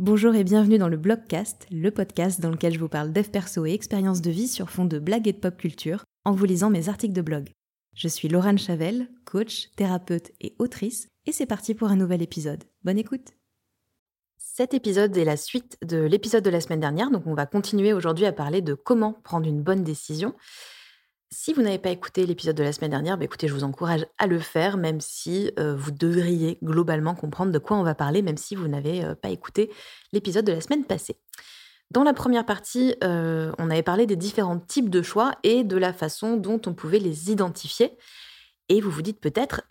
Bonjour et bienvenue dans le Blogcast, le podcast dans lequel je vous parle dev perso et expériences de vie sur fond de blagues et de pop culture en vous lisant mes articles de blog. Je suis Laurent Chavel, coach, thérapeute et autrice, et c'est parti pour un nouvel épisode. Bonne écoute Cet épisode est la suite de l'épisode de la semaine dernière, donc on va continuer aujourd'hui à parler de comment prendre une bonne décision. Si vous n'avez pas écouté l'épisode de la semaine dernière, bah écoutez, je vous encourage à le faire, même si euh, vous devriez globalement comprendre de quoi on va parler, même si vous n'avez euh, pas écouté l'épisode de la semaine passée. Dans la première partie, euh, on avait parlé des différents types de choix et de la façon dont on pouvait les identifier. Et vous vous dites peut-être,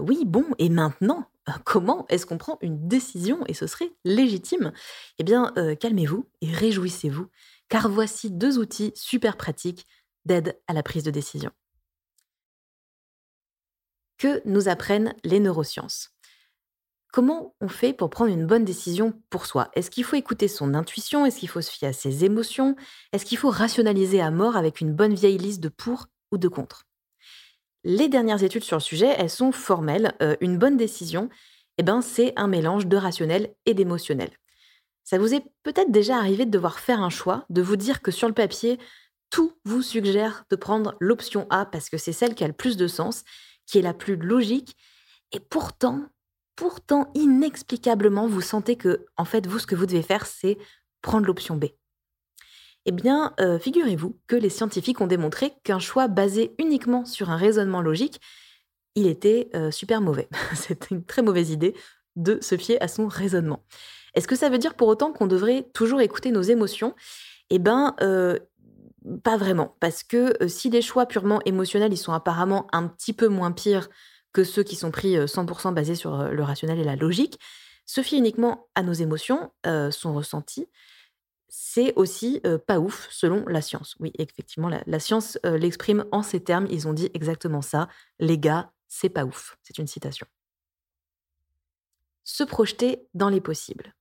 oui, bon, et maintenant, comment est-ce qu'on prend une décision et ce serait légitime? Eh bien, calmez-vous et réjouissez-vous, car voici deux outils super pratiques d'aide à la prise de décision. Que nous apprennent les neurosciences? Comment on fait pour prendre une bonne décision pour soi? Est-ce qu'il faut écouter son intuition? Est-ce qu'il faut se fier à ses émotions? Est-ce qu'il faut rationaliser à mort avec une bonne vieille liste de pour ou de contre? Les dernières études sur le sujet, elles sont formelles. Euh, une bonne décision, eh ben, c'est un mélange de rationnel et d'émotionnel. Ça vous est peut-être déjà arrivé de devoir faire un choix, de vous dire que sur le papier, tout vous suggère de prendre l'option A parce que c'est celle qui a le plus de sens, qui est la plus logique. Et pourtant, pourtant, inexplicablement, vous sentez que, en fait, vous, ce que vous devez faire, c'est prendre l'option B. Eh bien, euh, figurez-vous que les scientifiques ont démontré qu'un choix basé uniquement sur un raisonnement logique, il était euh, super mauvais. C'est une très mauvaise idée de se fier à son raisonnement. Est-ce que ça veut dire pour autant qu'on devrait toujours écouter nos émotions? Eh bien, euh, pas vraiment, parce que si les choix purement émotionnels, ils sont apparemment un petit peu moins pires que ceux qui sont pris 100% basés sur le rationnel et la logique, se fier uniquement à nos émotions, son ressenti, c'est aussi pas ouf selon la science. Oui, effectivement, la, science l'exprime en ces termes, ils ont dit exactement ça, les gars, c'est pas ouf. C'est une citation. Se projeter dans les possibles.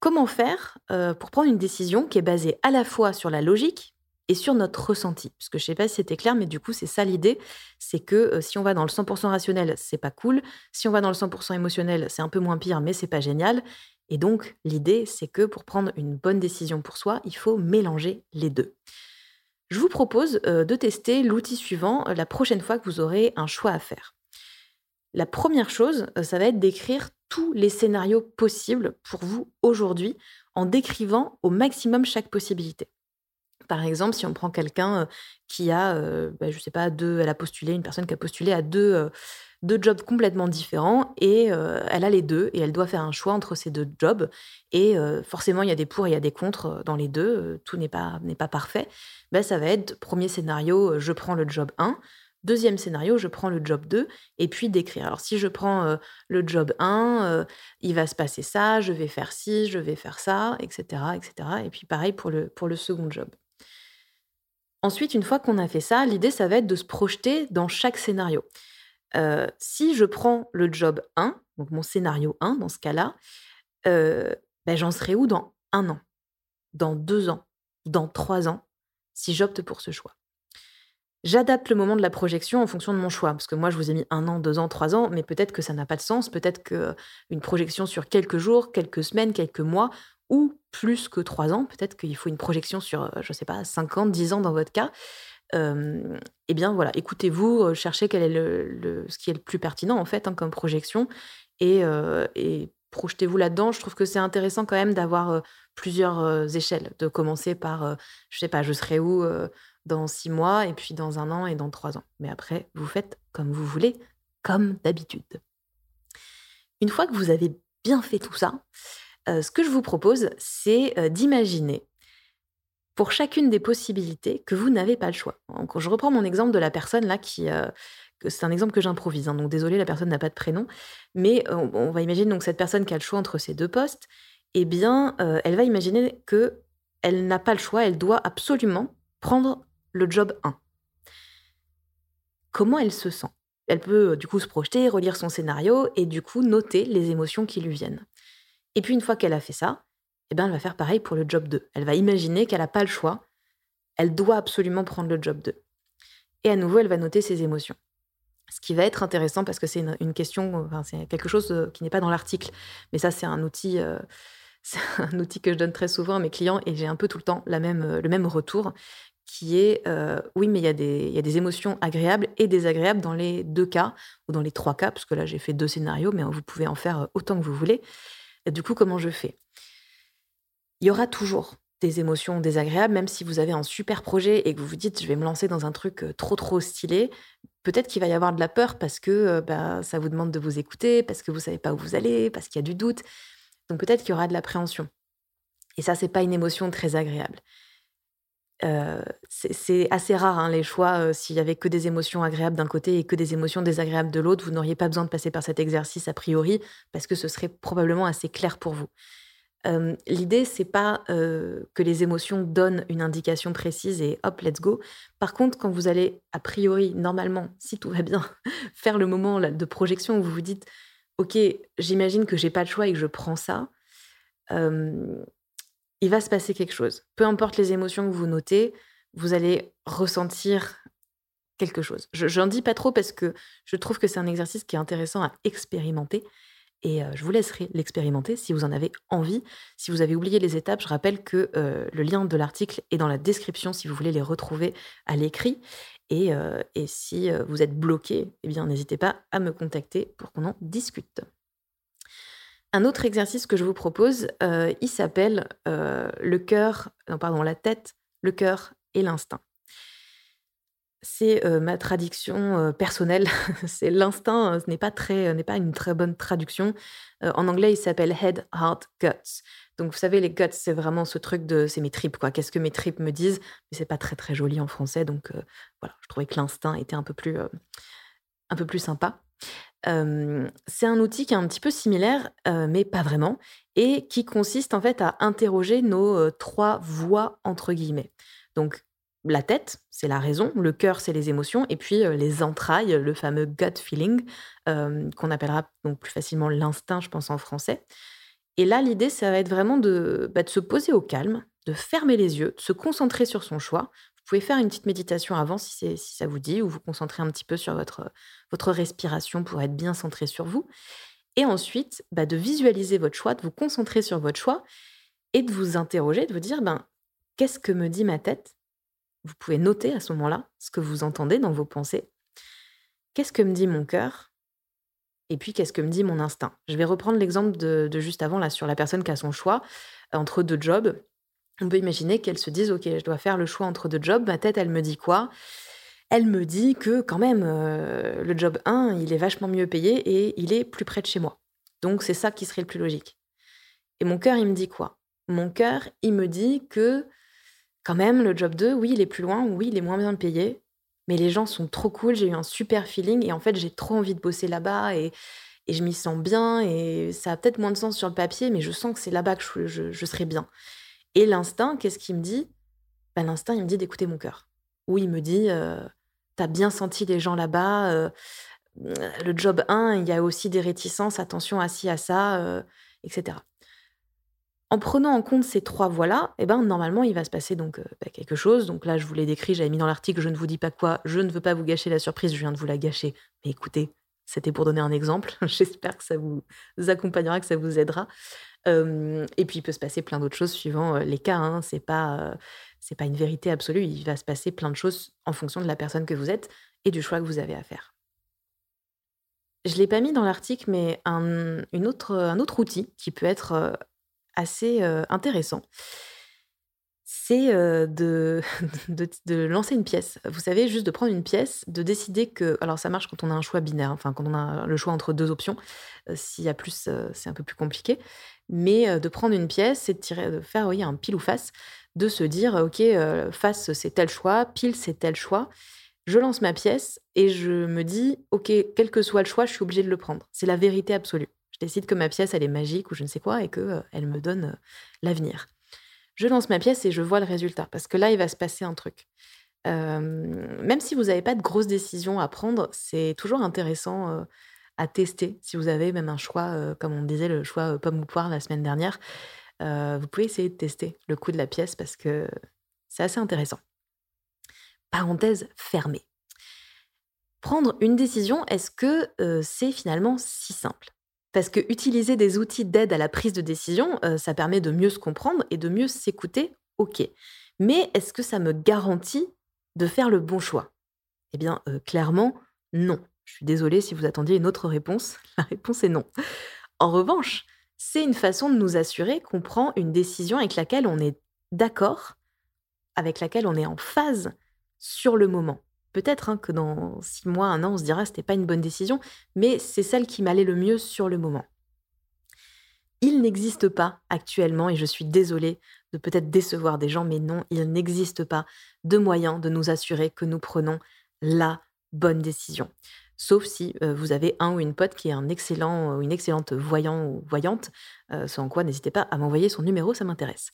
Comment faire pour prendre une décision qui est basée à la fois sur la logique, et sur notre ressenti. Parce que je sais pas si c'était clair, mais du coup, c'est ça l'idée. C'est que euh, si on va dans le 100% rationnel, c'est pas cool. Si on va dans le 100% émotionnel, c'est un peu moins pire, mais c'est pas génial. Et donc, l'idée, c'est que pour prendre une bonne décision pour soi, il faut mélanger les deux. Je vous propose euh, de tester l'outil suivant euh, la prochaine fois que vous aurez un choix à faire. La première chose, ça va être d'écrire tous les scénarios possibles pour vous aujourd'hui en décrivant au maximum chaque possibilité. Par exemple, si on prend quelqu'un qui a, bah, je sais pas, deux, elle a postulé, une personne qui a postulé à deux, deux jobs complètement différents et elle a les deux et elle doit faire un choix entre ces deux jobs. Et forcément, il y a des pour et il y a des contre dans les deux. tout n'est pas, pas parfait. Ben, ça va être premier scénario, je prends le job 1. Deuxième scénario, je prends le job 2 et puis d'écrire. Alors si je prends le job 1, il va se passer ça, je vais faire ci, je vais faire ça, etc. etc. Et puis pareil pour le, pour le second job. Ensuite, une fois qu'on a fait ça, l'idée, ça va être de se projeter dans chaque scénario. Euh, si je prends le job 1, donc mon scénario 1 dans ce cas-là, euh, ben, j'en serai où dans un an, dans deux ans, dans trois ans, si j'opte pour ce choix? J'adapte le moment de la projection en fonction de mon choix, parce que moi je vous ai mis un an, deux ans, trois ans, mais peut-être que ça n'a pas de sens, peut-être qu'une projection sur quelques jours, quelques semaines, quelques mois, ou plus que trois ans, peut-être qu'il faut une projection sur, euh, je ne sais pas, cinq ans, dix ans dans votre cas, eh bien voilà, écoutez-vous, euh, cherchez quel est le, ce qui est le plus pertinent en fait hein, comme projection et, euh, et projetez-vous là-dedans. Je trouve que c'est intéressant quand même d'avoir plusieurs échelles, de commencer par, je sais pas, je serai où dans six mois et puis dans un an et dans trois ans. Mais après, vous faites comme vous voulez, comme d'habitude. Une fois que vous avez bien fait tout ça, euh, ce que je vous propose, c'est euh, d'imaginer pour chacune des possibilités que vous n'avez pas le choix. Je reprends mon exemple de la personne là qui... Euh, c'est un exemple que j'improvise, hein, donc désolé, la personne n'a pas de prénom, mais on, va imaginer donc cette personne qui a le choix entre ces deux postes, eh bien, elle va imaginer que elle n'a pas le choix, elle doit absolument prendre le job 1. Comment elle se sent? Elle peut du coup se projeter, relire son scénario et du coup noter les émotions qui lui viennent. Et puis une fois qu'elle a fait ça, eh ben, elle va faire pareil pour le job 2. Elle va imaginer qu'elle n'a pas le choix. Elle doit absolument prendre le job 2. Et à nouveau, elle va noter ses émotions. Ce qui va être intéressant parce que c'est une, question, c'est quelque chose euh, qui n'est pas dans l'article, mais ça c'est un outil, euh, c'est un outil que je donne très souvent à mes clients et j'ai un peu tout le temps la même, le même retour qui est oui, mais il y, a des, il y a des émotions agréables et désagréables dans les deux cas, ou dans les trois cas, parce que là j'ai fait deux scénarios, mais vous pouvez en faire autant que vous voulez. Du coup, comment je fais? Il y aura toujours des émotions désagréables, même si vous avez un super projet et que vous vous dites je vais me lancer dans un truc trop trop stylé. Peut-être qu'il va y avoir de la peur parce que bah, ça vous demande de vous écouter, parce que vous savez pas où vous allez, parce qu'il y a du doute. Donc peut-être qu'il y aura de l'appréhension. Et ça, c'est pas une émotion très agréable c'est assez rare hein, les choix. S'il y avait que des émotions agréables d'un côté et que des émotions désagréables de l'autre, vous n'auriez pas besoin de passer par cet exercice a priori parce que ce serait probablement assez clair pour vous. L'idée, c'est pas que les émotions donnent une indication précise et hop, let's go. Par contre, quand vous allez a priori, normalement, si tout va bien, faire le moment de projection où vous vous dites, ok, j'imagine que j'ai pas de choix et que je prends ça il va se passer quelque chose. Peu importe les émotions que vous notez, vous allez ressentir quelque chose. Je n'en dis pas trop parce que je trouve que c'est un exercice qui est intéressant à expérimenter. Et euh, je vous laisserai l'expérimenter si vous en avez envie. Si vous avez oublié les étapes, je rappelle que euh, le lien de l'article est dans la description si vous voulez les retrouver à l'écrit. Et, euh, et, si vous êtes bloqué, eh bien n'hésitez pas à me contacter pour qu'on en discute. Un autre exercice que je vous propose, euh, il s'appelle euh, le cœur, non pardon, la tête, le cœur et l'instinct. C'est euh, ma traduction personnelle. c'est l'instinct, ce n'est pas pas une très bonne traduction. en anglais, il s'appelle head, heart, guts. Donc vous savez, les guts, c'est vraiment ce truc de, c'est mes tripes quoi. Qu'est-ce que mes tripes me disent? Mais c'est pas très très joli en français, donc voilà. Je trouvais que l'instinct était un peu plus, un peu plus sympa c'est un outil qui est un petit peu similaire, mais pas vraiment, et qui consiste en fait à interroger nos trois voix entre guillemets. Donc la tête, c'est la raison, le cœur, c'est les émotions, et puis les entrailles, le fameux gut feeling, qu'on appellera donc plus facilement l'instinct, je pense en français. Et là, l'idée, ça va être vraiment de, bah, de se poser au calme, de fermer les yeux, de se concentrer sur son choix. Vous pouvez faire une petite méditation avant si, ça vous dit, ou vous concentrer un petit peu sur votre, votre respiration pour être bien centré sur vous. Et ensuite, bah, de visualiser votre choix, de vous concentrer sur votre choix et de vous interroger, de vous dire, ben, qu'est-ce que me dit ma tête? Vous pouvez noter à ce moment-là ce que vous entendez dans vos pensées. Qu'est-ce que me dit mon cœur? Et puis, qu'est-ce que me dit mon instinct? Je vais reprendre l'exemple de, de, juste avant, là, sur la personne qui a son choix entre deux jobs. On peut imaginer qu'elle se dise, OK, je dois faire le choix entre deux jobs. Ma tête, elle me dit quoi? Elle me dit que quand même, euh, le job 1, il est vachement mieux payé et il est plus près de chez moi. Donc c'est ça qui serait le plus logique. Et mon cœur, il me dit quoi? Mon cœur, il me dit que quand même, le job 2, oui, il est plus loin, oui, il est moins bien payé, mais les gens sont trop cool, j'ai eu un super feeling et en fait, j'ai trop envie de bosser là-bas et, je m'y sens bien et ça a peut-être moins de sens sur le papier, mais je sens que c'est là-bas que je, serai bien. Et l'instinct, qu'est-ce qu'il me dit? Ben, L'instinct, il me dit d'écouter mon cœur. Ou il me dit, euh, tu bien senti les gens là-bas. Euh, le job 1, il y a aussi des réticences, attention à ci, à ça, euh, etc. En prenant en compte ces trois voies-là, eh ben, normalement, il va se passer donc bah, quelque chose. Donc là, je vous l'ai décrit, j'avais mis dans l'article, je ne vous dis pas quoi, je ne veux pas vous gâcher la surprise, je viens de vous la gâcher. Mais écoutez, c'était pour donner un exemple. J'espère que ça vous accompagnera, que ça vous aidera. Et puis, il peut se passer plein d'autres choses suivant les cas. Hein. C'est pas c'est pas une vérité absolue. Il va se passer plein de choses en fonction de la personne que vous êtes et du choix que vous avez à faire. Je ne l'ai pas mis dans l'article, mais un, une autre, un autre outil qui peut être assez intéressant, c'est euh, de, de, lancer une pièce. Vous savez, juste de prendre une pièce, de décider que... Alors ça marche quand on a un choix binaire, enfin quand on a le choix entre deux options. S'il y a plus, c'est un peu plus compliqué. Mais de prendre une pièce, c'est de, tirer, faire un pile ou face de se dire, OK, euh, face, c'est tel choix, pile, c'est tel choix. Je lance ma pièce et je me dis, OK, quel que soit le choix, je suis obligée de le prendre. C'est la vérité absolue. Je décide que ma pièce, elle est magique ou je ne sais quoi et qu'elle euh, elle me donne euh, l'avenir. Je lance ma pièce et je vois le résultat parce que là, il va se passer un truc. même si vous n'avez pas de grosses décisions à prendre, c'est toujours intéressant à tester. Si vous avez même un choix, comme on disait, le choix pomme ou poire la semaine dernière, euh, vous pouvez essayer de tester le coût de la pièce parce que c'est assez intéressant. Parenthèse fermée. Prendre une décision, est-ce que euh, c'est finalement si simple? Parce que utiliser des outils d'aide à la prise de décision, euh, ça permet de mieux se comprendre et de mieux s'écouter, ok. Mais est-ce que ça me garantit de faire le bon choix? Eh bien, euh, clairement, non. Je suis désolée si vous attendiez une autre réponse. La réponse est non. En revanche, c'est une façon de nous assurer qu'on prend une décision avec laquelle on est d'accord, avec laquelle on est en phase sur le moment. Peut-être hein, que dans six mois, un an, on se dira c'était pas une bonne décision, mais c'est celle qui m'allait le mieux sur le moment. Il n'existe pas actuellement, et je suis désolée de peut-être décevoir des gens, mais non, il n'existe pas de moyen de nous assurer que nous prenons la bonne décision. Sauf si euh, vous avez un ou une pote qui est un excellent ou une excellente voyant ou voyante, euh, sans quoi n'hésitez pas à m'envoyer son numéro, ça m'intéresse.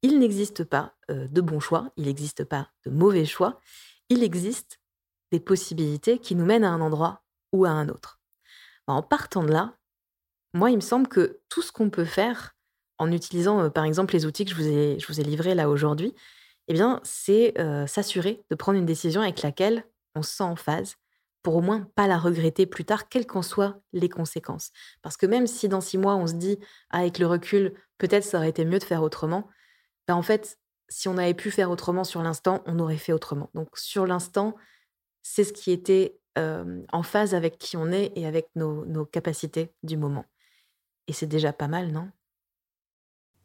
Il n'existe pas euh, de bon choix, il n'existe pas de mauvais choix, il existe des possibilités qui nous mènent à un endroit ou à un autre. En partant de là, moi, il me semble que tout ce qu'on peut faire en utilisant, euh, par exemple, les outils que je vous ai, je vous ai livrés là aujourd'hui, eh bien, c'est euh, s'assurer de prendre une décision avec laquelle on se sent en phase pour au moins pas la regretter plus tard, quelles qu'en soient les conséquences. Parce que même si dans six mois, on se dit, ah, avec le recul, peut-être ça aurait été mieux de faire autrement, ben en fait, si on avait pu faire autrement sur l'instant, on aurait fait autrement. Donc sur l'instant, c'est ce qui était en phase avec qui on est et avec nos capacités du moment. Et c'est déjà pas mal, non?